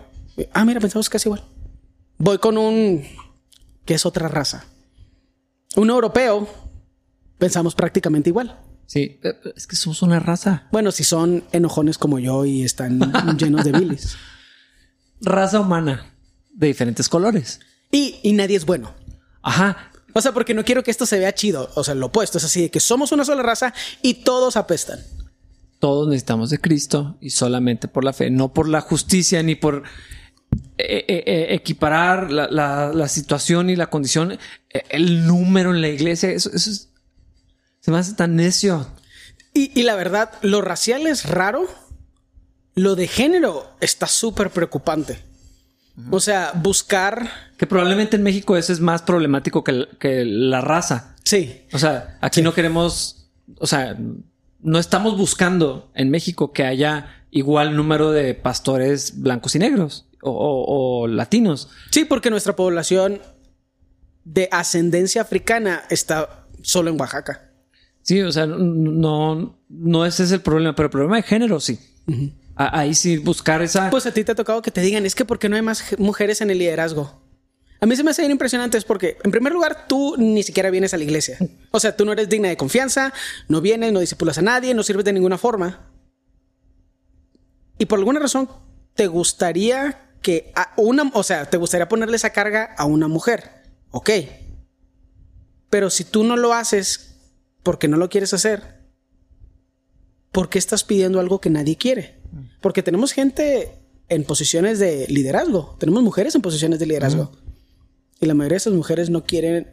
Ah, mira, pensamos casi igual. Voy con un que es otra raza. Un europeo. Pensamos prácticamente igual. Sí. Eh, Es que somos una raza. Bueno, si son enojones como yo y están llenos de bilis. Raza humana de diferentes colores. Y, y nadie es bueno. Ajá. O sea, porque no quiero que esto se vea chido. O sea, lo opuesto es así de que somos una sola raza y todos apestan. Todos necesitamos de Cristo y solamente por la fe, no por la justicia ni por eh, eh, eh, equiparar la, la- la situación y la condición, el número en la iglesia. Eso, eso es- se me hace tan necio. Y, y la verdad, lo racial es raro. Lo de género está súper preocupante. O sea, buscar. Que probablemente en México eso es más problemático que, que la raza. Sí, O sea, aquí no queremos, o sea, no estamos buscando en México que haya igual número de pastores blancos y negros o, o- o latinos. Sí, porque nuestra población de ascendencia africana está solo en Oaxaca. Sí, o sea, no, no ese es el problema, pero el problema de género sí. Ahí sí buscar esa. Pues a ti te ha tocado que te digan, es que ¿por qué no hay más je- mujeres en el liderazgo? A mí se me hace bien impresionante es porque, en primer lugar, tú ni siquiera vienes a la iglesia. O sea, tú no eres digna de confianza, no vienes, no discipulas a nadie, no sirves de ninguna forma. Y por alguna razón, te gustaría que una, o sea, te gustaría ponerle esa carga a una mujer. Ok. Pero si tú no lo haces porque no lo quieres hacer, ¿por qué estás pidiendo algo que nadie quiere? Porque tenemos gente en posiciones de liderazgo, tenemos mujeres en posiciones de liderazgo. Y la mayoría de esas mujeres no quieren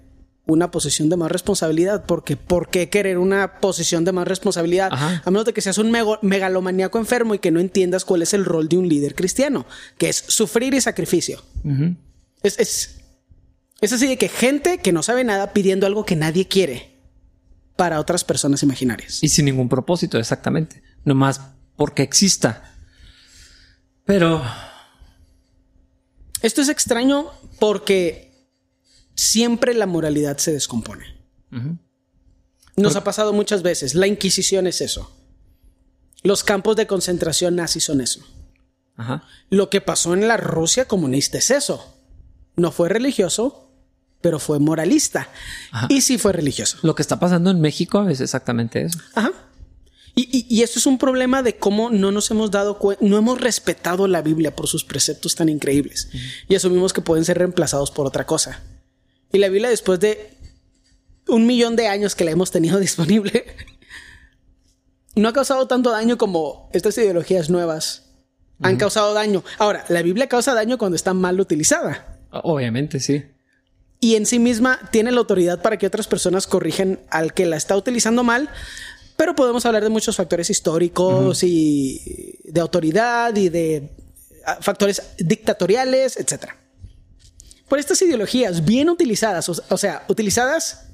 una posición de más responsabilidad, porque ¿por qué querer una posición de más responsabilidad? Ajá. A menos de que seas un megalomaníaco enfermo y que no entiendas cuál es el rol de un líder cristiano, que es sufrir y sacrificio. Es, es, es así de que gente que no sabe nada pidiendo algo que nadie quiere para otras personas imaginarias. Y sin ningún propósito, exactamente. Nomás porque exista. Pero Esto es extraño porque siempre la moralidad se descompone. Nos ha pasado muchas veces. La Inquisición es eso. Los campos de concentración nazis son eso. ajá. Lo que pasó en la Rusia comunista es eso. No fue religioso, pero fue moralista. Ajá. Y sí fue religioso. lo que está pasando en México es exactamente eso. Ajá. Y, y, y esto es un problema de cómo no nos hemos dado cuenta, no hemos respetado la Biblia por sus preceptos tan increíbles y asumimos que pueden ser reemplazados por otra cosa. Y la Biblia, después de un millón de años que la hemos tenido disponible, no ha causado tanto daño como estas ideologías nuevas han causado daño. Ahora, la Biblia causa daño cuando está mal utilizada Obviamente, sí. y en sí misma tiene la autoridad para que otras personas corrijan al que la está utilizando mal. Pero podemos hablar de muchos factores históricos y de autoridad y de ah, factores dictatoriales, etcétera. Por estas ideologías bien utilizadas, o, sea, utilizadas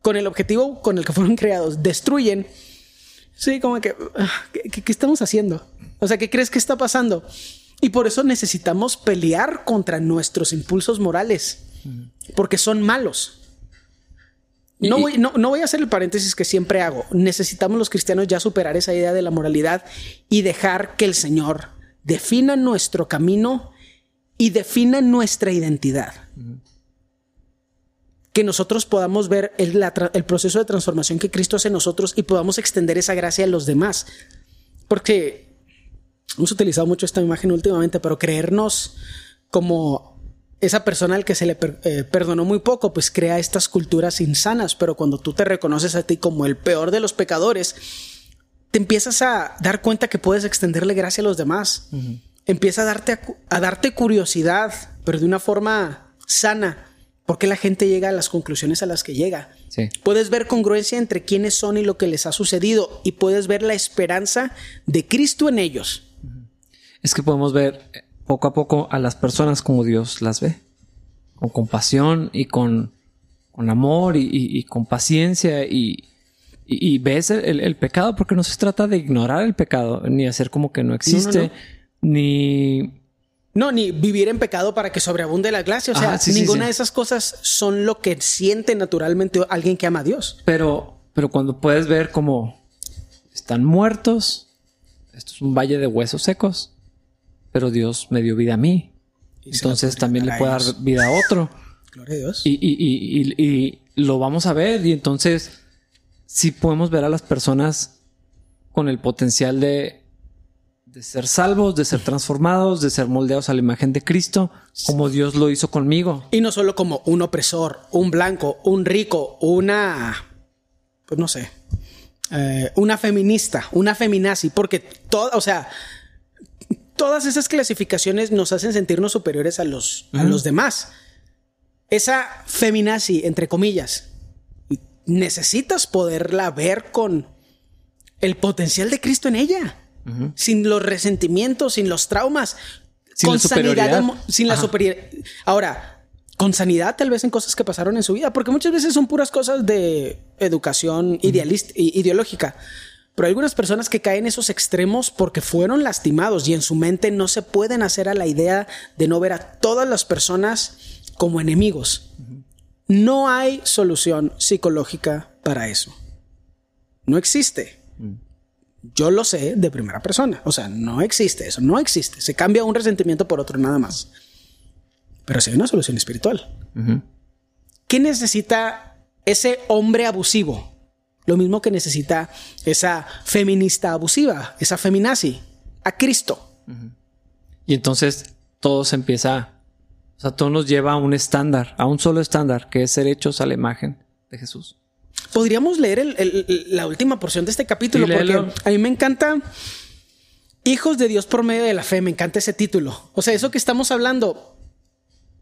con el objetivo con el que fueron creados, destruyen. Sí, como que, ah, ¿qué, qué- qué estamos haciendo? O sea, ¿qué crees que está pasando? Y por eso necesitamos pelear contra nuestros impulsos morales, porque son malos. No voy, no, no voy a hacer el paréntesis que siempre hago. Necesitamos los cristianos ya superar esa idea de la moralidad y dejar que el Señor defina nuestro camino y defina nuestra identidad. Que nosotros podamos ver el, el, proceso de transformación que Cristo hace en nosotros y podamos extender esa gracia a los demás. Porque hemos utilizado mucho esta imagen últimamente, pero creernos como esa persona al que se le eh, perdonó muy poco, pues crea estas culturas insanas, pero cuando tú te reconoces a ti como el peor de los pecadores, te empiezas a dar cuenta que puedes extenderle gracia a los demás. Empieza a darte, a, darte curiosidad, pero de una forma sana, porque la gente llega a las conclusiones a las que llega. Puedes ver congruencia entre quiénes son y lo que les ha sucedido, y puedes ver la esperanza de Cristo en ellos. Es que podemos ver poco a poco a las personas como Dios las ve, con compasión y con, con amor y, con paciencia y, y ves el, pecado porque no se trata de ignorar el pecado, ni hacer como que no existe, ni... No, ni vivir en pecado para que sobreabunde la gracia. O sea, ninguna de esas cosas son lo que siente naturalmente alguien que ama a Dios. Pero, pero cuando puedes ver como están muertos, esto es un valle de huesos secos pero Dios me dio vida a mí. Entonces también le puede dar vida a otro. Gloria a Dios. Y, lo vamos a ver. Y entonces sí podemos ver a las personas con el potencial de, de ser salvos, de ser transformados, de ser moldeados a la imagen de Cristo, como Dios lo hizo conmigo. Y no solo como un opresor, un blanco, un rico, una, pues no sé, eh, una feminista, una feminazi, porque todo, o sea, todas esas clasificaciones nos hacen sentirnos superiores a los, a los demás. Esa feminazi, entre comillas, necesitas poderla ver con el potencial de Cristo en ella. Sin los resentimientos, sin los traumas. Sin con la sanidad, sin la superioridad. Ahora, con sanidad tal vez en cosas que pasaron en su vida, porque muchas veces son puras cosas de educación idealista, ideológica. Pero hay algunas personas que caen en esos extremos porque fueron lastimados y en su mente no se pueden hacer a la idea de no ver a todas las personas como enemigos. No hay solución psicológica para eso. No existe. Yo lo sé de primera persona. O sea, no existe eso. No existe. Se cambia un resentimiento por otro nada más. Pero sí hay una solución espiritual. ¿Qué necesita ese hombre abusivo? Lo mismo que necesita esa feminista abusiva, esa feminazi, a Cristo. Y entonces todo se empieza, o sea, todo nos lleva a un estándar, a un solo estándar, que es ser hechos a la imagen de Jesús. Podríamos leer la última porción de este capítulo, porque a mí me encanta Hijos de Dios por medio de la fe, me encanta ese título. O sea, eso que estamos hablando,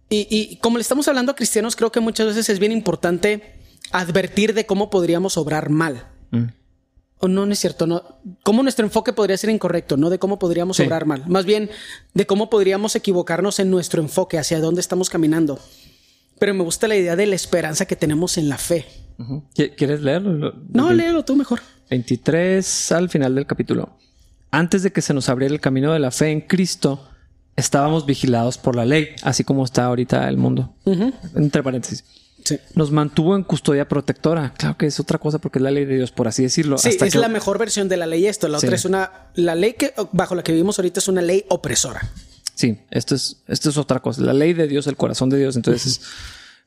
y, y como le estamos hablando a cristianos, creo que muchas veces es bien importante advertir de cómo podríamos obrar mal. Mm. O no, no es cierto, no. Cómo nuestro enfoque podría ser incorrecto, no de cómo podríamos obrar mal. Más bien de cómo podríamos equivocarnos en nuestro enfoque, hacia dónde estamos caminando. Pero me gusta la idea de la esperanza que tenemos en la fe. ¿Quieres leerlo? No, léelo tú mejor. 23 al final del capítulo. Antes de que se nos abriera el camino de la fe en Cristo, estábamos vigilados por la ley, así como está ahorita el mundo. Entre paréntesis. Nos mantuvo en custodia protectora. Claro que es otra cosa porque es la ley de Dios, por así decirlo. Sí, es la mejor versión de la ley esto. La otra es una... La ley que bajo la que vivimos ahorita es una ley opresora. Sí, esto es, esto es otra cosa. La ley de Dios, el corazón de Dios. Entonces,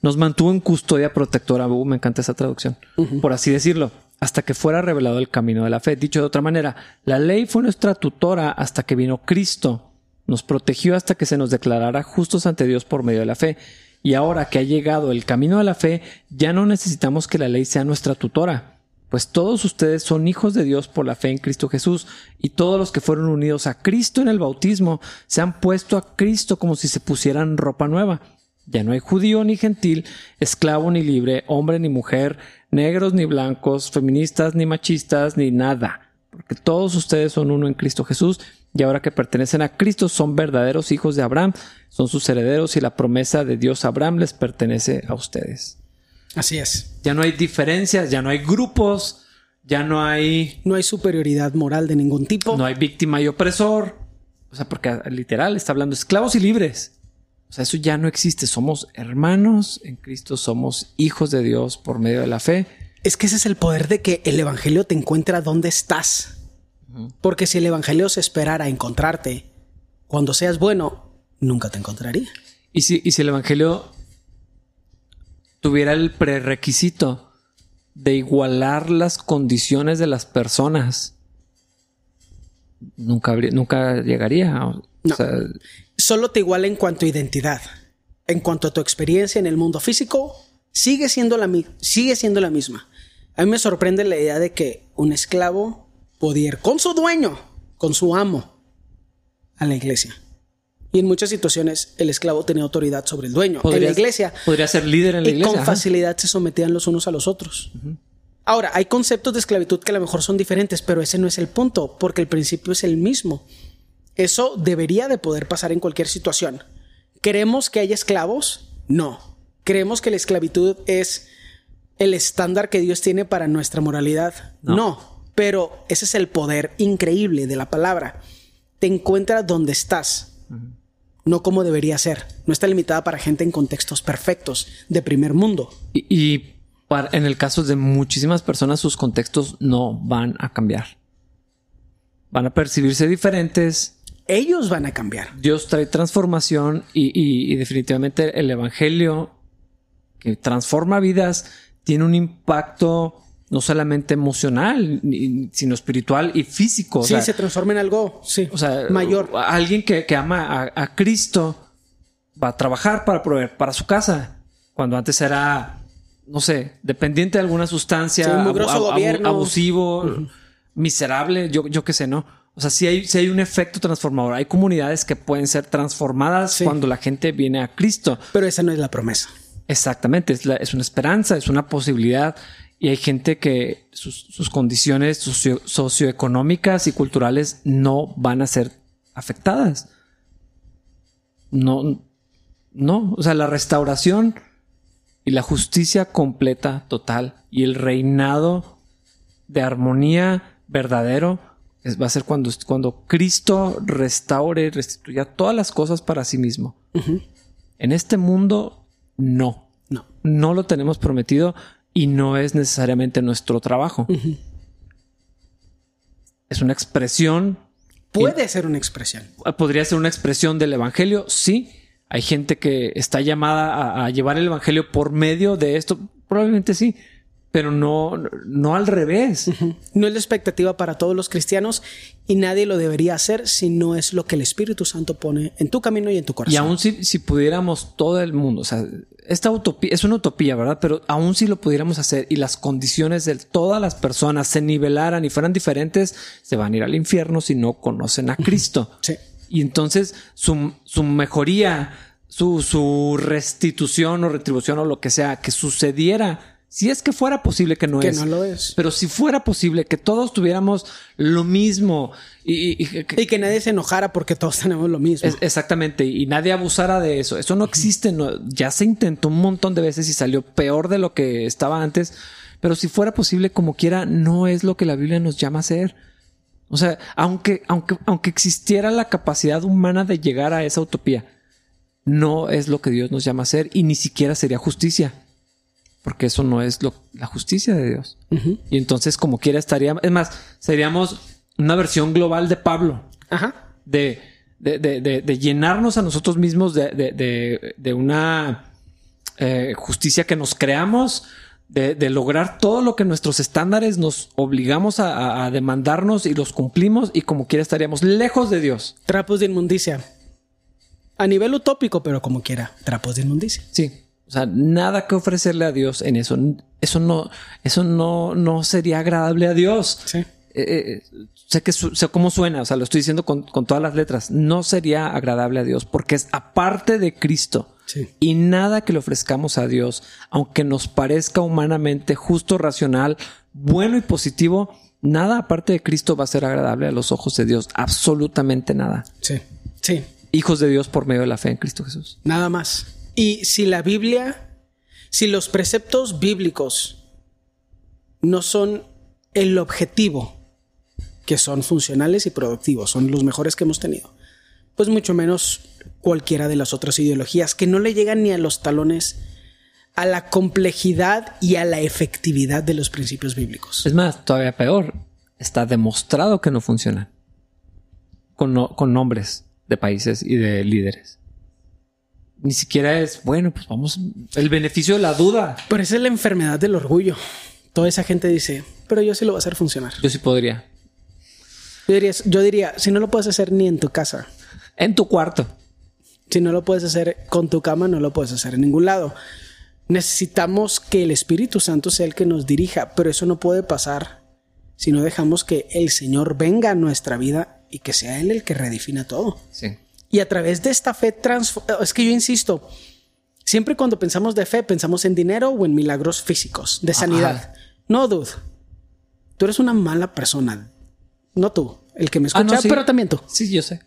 nos mantuvo en custodia protectora. Uh, me encanta esa traducción. Por así decirlo. Hasta que fuera revelado el camino de la fe. Dicho de otra manera, la ley fue nuestra tutora hasta que vino Cristo. Nos protegió hasta que se nos declarara justos ante Dios por medio de la fe. Y ahora que ha llegado el camino de la fe, ya no necesitamos que la ley sea nuestra tutora, pues todos ustedes son hijos de Dios por la fe en Cristo Jesús, y todos los que fueron unidos a Cristo en el bautismo se han puesto a Cristo como si se pusieran ropa nueva. Ya no hay judío ni gentil, esclavo ni libre, hombre ni mujer, negros ni blancos, feministas ni machistas, ni nada, porque todos ustedes son uno en Cristo Jesús, y ahora que pertenecen a Cristo son verdaderos hijos de Abraham, son sus herederos y la promesa de Dios a Abraham les pertenece a ustedes. Así es. Ya no hay diferencias, ya no hay grupos, ya no hay... No hay superioridad moral de ningún tipo. No hay víctima y opresor. O sea, porque literal está hablando esclavos y libres. O sea, eso ya no existe. Somos hermanos en Cristo, somos hijos de Dios por medio de la fe. Es que ese es el poder de que el Evangelio te encuentra donde estás. Porque si el Evangelio se esperara a encontrarte cuando seas bueno, nunca te encontraría. Y si, y si el Evangelio tuviera el prerequisito de igualar las condiciones de las personas, nunca, nunca llegaría. Solo te iguala en cuanto a identidad. En cuanto a tu experiencia en el mundo físico, sigue siendo la, sigue siendo la misma. A mí me sorprende la idea de que un esclavo podía ir con su dueño, con su amo, a la iglesia. Y en muchas situaciones el esclavo tenía autoridad sobre el dueño. en la iglesia. Podría ser líder en la iglesia. Y con facilidad se sometían los unos a los otros. Ahora, hay conceptos de esclavitud que a lo mejor son diferentes, pero ese no es el punto, porque el principio es el mismo. Eso debería de poder pasar en cualquier situación. ¿Queremos que haya esclavos? No. ¿Creemos que la esclavitud es el estándar que Dios tiene para nuestra moralidad? No. Pero ese es el poder increíble de la palabra. Te encuentras donde estás no como debería ser. No está limitada para gente en contextos perfectos de primer mundo. Y, en el caso de muchísimas personas, sus contextos no van a cambiar. Van a percibirse diferentes. Ellos van a cambiar. Dios trae transformación y definitivamente el Evangelio que transforma vidas tiene un impacto no solamente emocional, sino espiritual y físico. Sí, se transforma en algo, sí, o sea, mayor. Alguien que, ama a, Cristo va a trabajar para proveer para su casa, cuando antes era, no sé, dependiente de alguna sustancia, abusivo, miserable, yo, yo qué sé, ¿no? O sea, sí hay, hay un efecto transformador. Hay comunidades que pueden ser transformadas cuando la gente viene a Cristo. Pero esa no es la promesa. Exactamente, es, es una esperanza, es una posibilidad y hay gente que sus, condiciones socioeconómicas y culturales no van a ser afectadas. No, no. O sea, la restauración y la justicia completa, total, y el reinado de armonía verdadero va a ser cuando, cuando Cristo restaure y restituya todas las cosas para sí mismo. En este mundo, no. No. No lo tenemos prometido y no es necesariamente nuestro trabajo. Es una expresión. Puede ser una expresión. Podría ser una expresión del Evangelio, sí. Hay gente que está llamada a llevar el Evangelio por medio de esto. Probablemente sí pero no, no al revés. No es la expectativa para todos los cristianos y nadie lo debería hacer si no es lo que el Espíritu Santo pone en tu camino y en tu corazón. Y aún si, si pudiéramos todo el mundo, o sea, esta utopía es una utopía, ¿verdad? Pero aún si lo pudiéramos hacer y las condiciones de todas las personas se nivelaran y fueran diferentes, se van a ir al infierno si no conocen a Cristo. Sí. Y entonces su, su mejoría, su, su restitución o retribución o lo que sea que sucediera si es que fuera posible que no que es. no lo es. Pero si fuera posible que todos tuviéramos lo mismo y, y, que nadie se enojara porque todos tenemos lo mismo. exactamente. Y nadie abusara de eso. Eso no existe. ya se intentó un montón de veces y salió peor de lo que estaba antes. Pero si fuera posible, como quiera, no es lo que la Biblia nos llama a hacer. O sea, aunque, aunque, aunque existiera la capacidad humana de llegar a esa utopía, no es lo que Dios nos llama a hacer y ni siquiera sería justicia porque eso no es lo, la justicia de Dios. Y entonces, como quiera, estaríamos, es más, seríamos una versión global de Pablo. Ajá. De, de, de, de llenarnos a nosotros mismos de, una eh, justicia que nos creamos, de, lograr todo lo que nuestros estándares nos obligamos a, a, demandarnos y los cumplimos y como quiera estaríamos lejos de Dios. Trapos de inmundicia. A nivel utópico, pero como quiera, trapos de inmundicia. Sí. O sea, nada que ofrecerle a Dios en eso. Eso no, eso no, no sería agradable a Dios. Sí. Eh, eh, sé que sé cómo suena, o sea, lo estoy diciendo con, todas las letras. No sería agradable a Dios porque es aparte de Cristo. Sí. Y nada que le ofrezcamos a Dios, aunque nos parezca humanamente justo, racional, bueno y positivo, nada aparte de Cristo va a ser agradable a los ojos de Dios. Absolutamente nada. Sí. Sí. Hijos de Dios por medio de la fe en Cristo Jesús. Nada más. Y si la Biblia, si los preceptos bíblicos no son el objetivo, que son funcionales y productivos, son los mejores que hemos tenido, pues mucho menos cualquiera de las otras ideologías, que no le llegan ni a los talones a la complejidad y a la efectividad de los principios bíblicos. Es más, todavía peor, está demostrado que no funcionan con, no- con nombres de países y de líderes. Ni siquiera es, bueno, pues vamos, el beneficio de la duda. Pero esa es la enfermedad del orgullo. Toda esa gente dice, pero yo sí lo voy a hacer funcionar. Yo sí podría. Yo diría, yo diría, si no lo puedes hacer ni en tu casa, En tu cuarto. si no lo puedes hacer con tu cama, no lo puedes hacer en ningún lado. Necesitamos que el Espíritu Santo sea el que nos dirija, pero eso no puede pasar si no dejamos que el Señor venga a nuestra vida y que sea Él el que redefina todo. Sí. Y a través de esta fe Es que yo insisto, siempre cuando pensamos de fe, pensamos en dinero o en milagros físicos, de sanidad. Ajá. No, dude. Tú eres una mala persona. No tú, el que me Ah, escucha, no, sí. pero también tú. Sí, yo sé.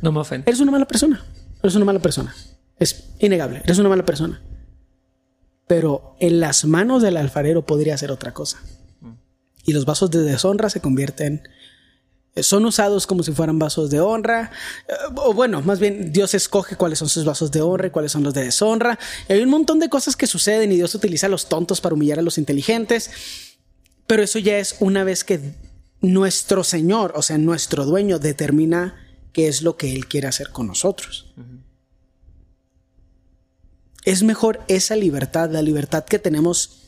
No me ofende. Eres una mala persona. Eres una mala persona. Es innegable. Eres una mala persona. Pero en las manos del alfarero podría ser otra cosa. Y los vasos de deshonra se convierten. Eh, Son usados como si fueran vasos de honra. eh, O bueno, más bien Dios escoge cuáles son sus vasos de honra y cuáles son los de deshonra. Y hay un montón de cosas que suceden y Dios utiliza a los tontos para humillar a los inteligentes. Pero eso ya es una vez que nuestro Señor, o sea, nuestro dueño, determina qué es lo que Él quiere hacer con nosotros. Es mejor esa libertad, la libertad que tenemos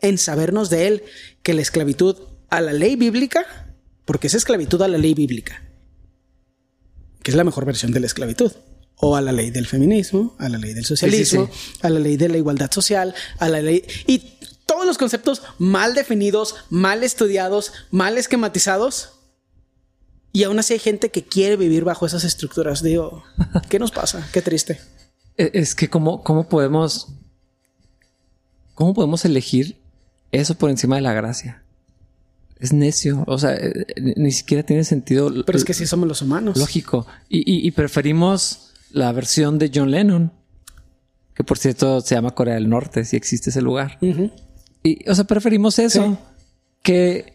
en sabernos de Él, que la esclavitud a la ley bíblica, porque es esclavitud a la ley bíblica, que es la mejor versión de la esclavitud. O a la ley del feminismo, a la ley del socialismo, a la ley de la igualdad social, a la ley... Y todos los conceptos mal definidos, mal estudiados, mal esquematizados. Y aún así hay gente que quiere vivir bajo esas estructuras. Digo, ¿qué nos pasa? Qué triste. E- Es que cómo, cómo podemos... ¿Cómo podemos elegir eso por encima de la gracia? Es necio. O sea, eh, ni siquiera tiene sentido Pero es que sí somos los humanos. lógico. Y, y- y preferimos la versión de John Lennon, que por cierto se llama Corea del Norte, si existe ese lugar. Y, o sea, preferimos eso Sí. que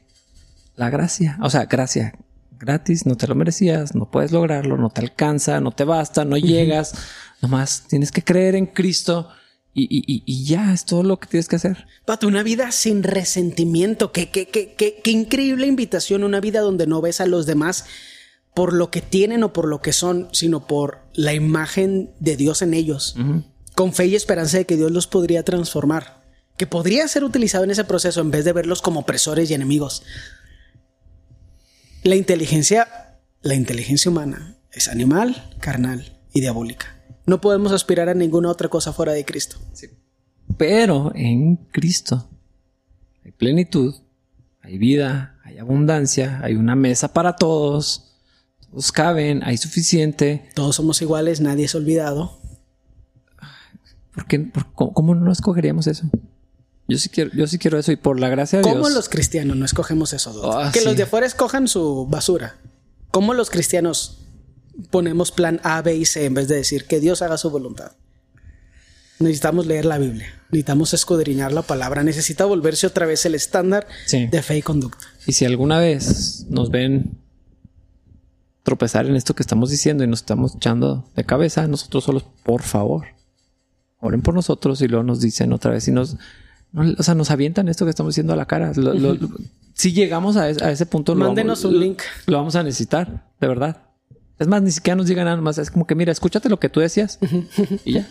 la gracia. O sea, gracia gratis, no te lo merecías, no puedes lograrlo, no te alcanza, no te basta, no llegas. Nomás tienes que creer en Cristo y, y- y- ya es todo lo que tienes que hacer. Pato, una vida sin resentimiento. Qué, qué, qué, qué, qué increíble invitación. Una vida donde no ves a los demás por lo que tienen o por lo que son, sino por la imagen de Dios en ellos. Con fe y esperanza de que Dios los podría transformar. Que podría ser utilizado en ese proceso en vez de verlos como opresores y enemigos. La inteligencia, la inteligencia humana es animal, carnal y diabólica. No podemos aspirar a ninguna otra cosa fuera de Cristo. Pero en Cristo hay plenitud, hay vida, hay abundancia, hay una mesa para todos, todos caben, hay suficiente. Todos somos iguales, nadie es olvidado. ¿Por qué? por- cómo, cómo no escogeríamos eso? Yo sí quiero, yo sí quiero eso y por la gracia de ¿Cómo Dios. los cristianos no escogemos eso? Ah, que sí. los de afuera escojan su basura. ¿Cómo los cristianos ponemos plan A, B y C en vez de decir que Dios haga su voluntad? Necesitamos leer la Biblia, necesitamos escudriñar la palabra, necesita volverse otra vez el estándar Sí. de fe y conducta. Y si alguna vez nos ven tropezar en esto que estamos diciendo y nos estamos echando de cabeza, nosotros solos, por favor, oren por nosotros y luego nos dicen otra vez y nos, no, o sea, nos avientan esto que estamos diciendo a la cara. Lo- lo- lo- si llegamos a, es- a ese punto, lo Mándenos vamos- un link. Lo vamos a necesitar, de verdad. Es más, ni siquiera nos digan nada más. Es como que, mira, escúchate lo que tú decías y ya.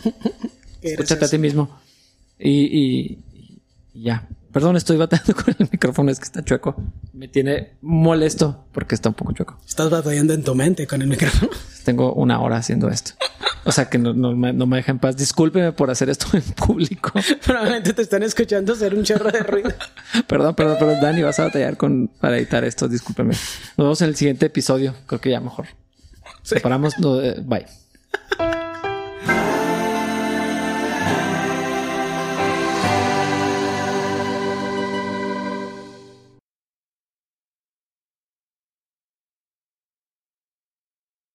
Escúchate a ti mismo. Y, y- y ya. Perdón, estoy batallando con el micrófono, es que está chueco. Me tiene molesto porque está un poco chueco. Estás batallando en tu mente con el micrófono. Tengo una hora haciendo esto. O sea que no, no me, no me deja en paz. Discúlpeme por hacer esto en público. Probablemente te están escuchando hacer un chorro de ruido. Perdón, perdón, perdón. Dani, vas a batallar con, para editar esto. Discúlpeme. Nos vemos en el siguiente episodio. Creo que ya mejor. Separamos. no, eh, bye.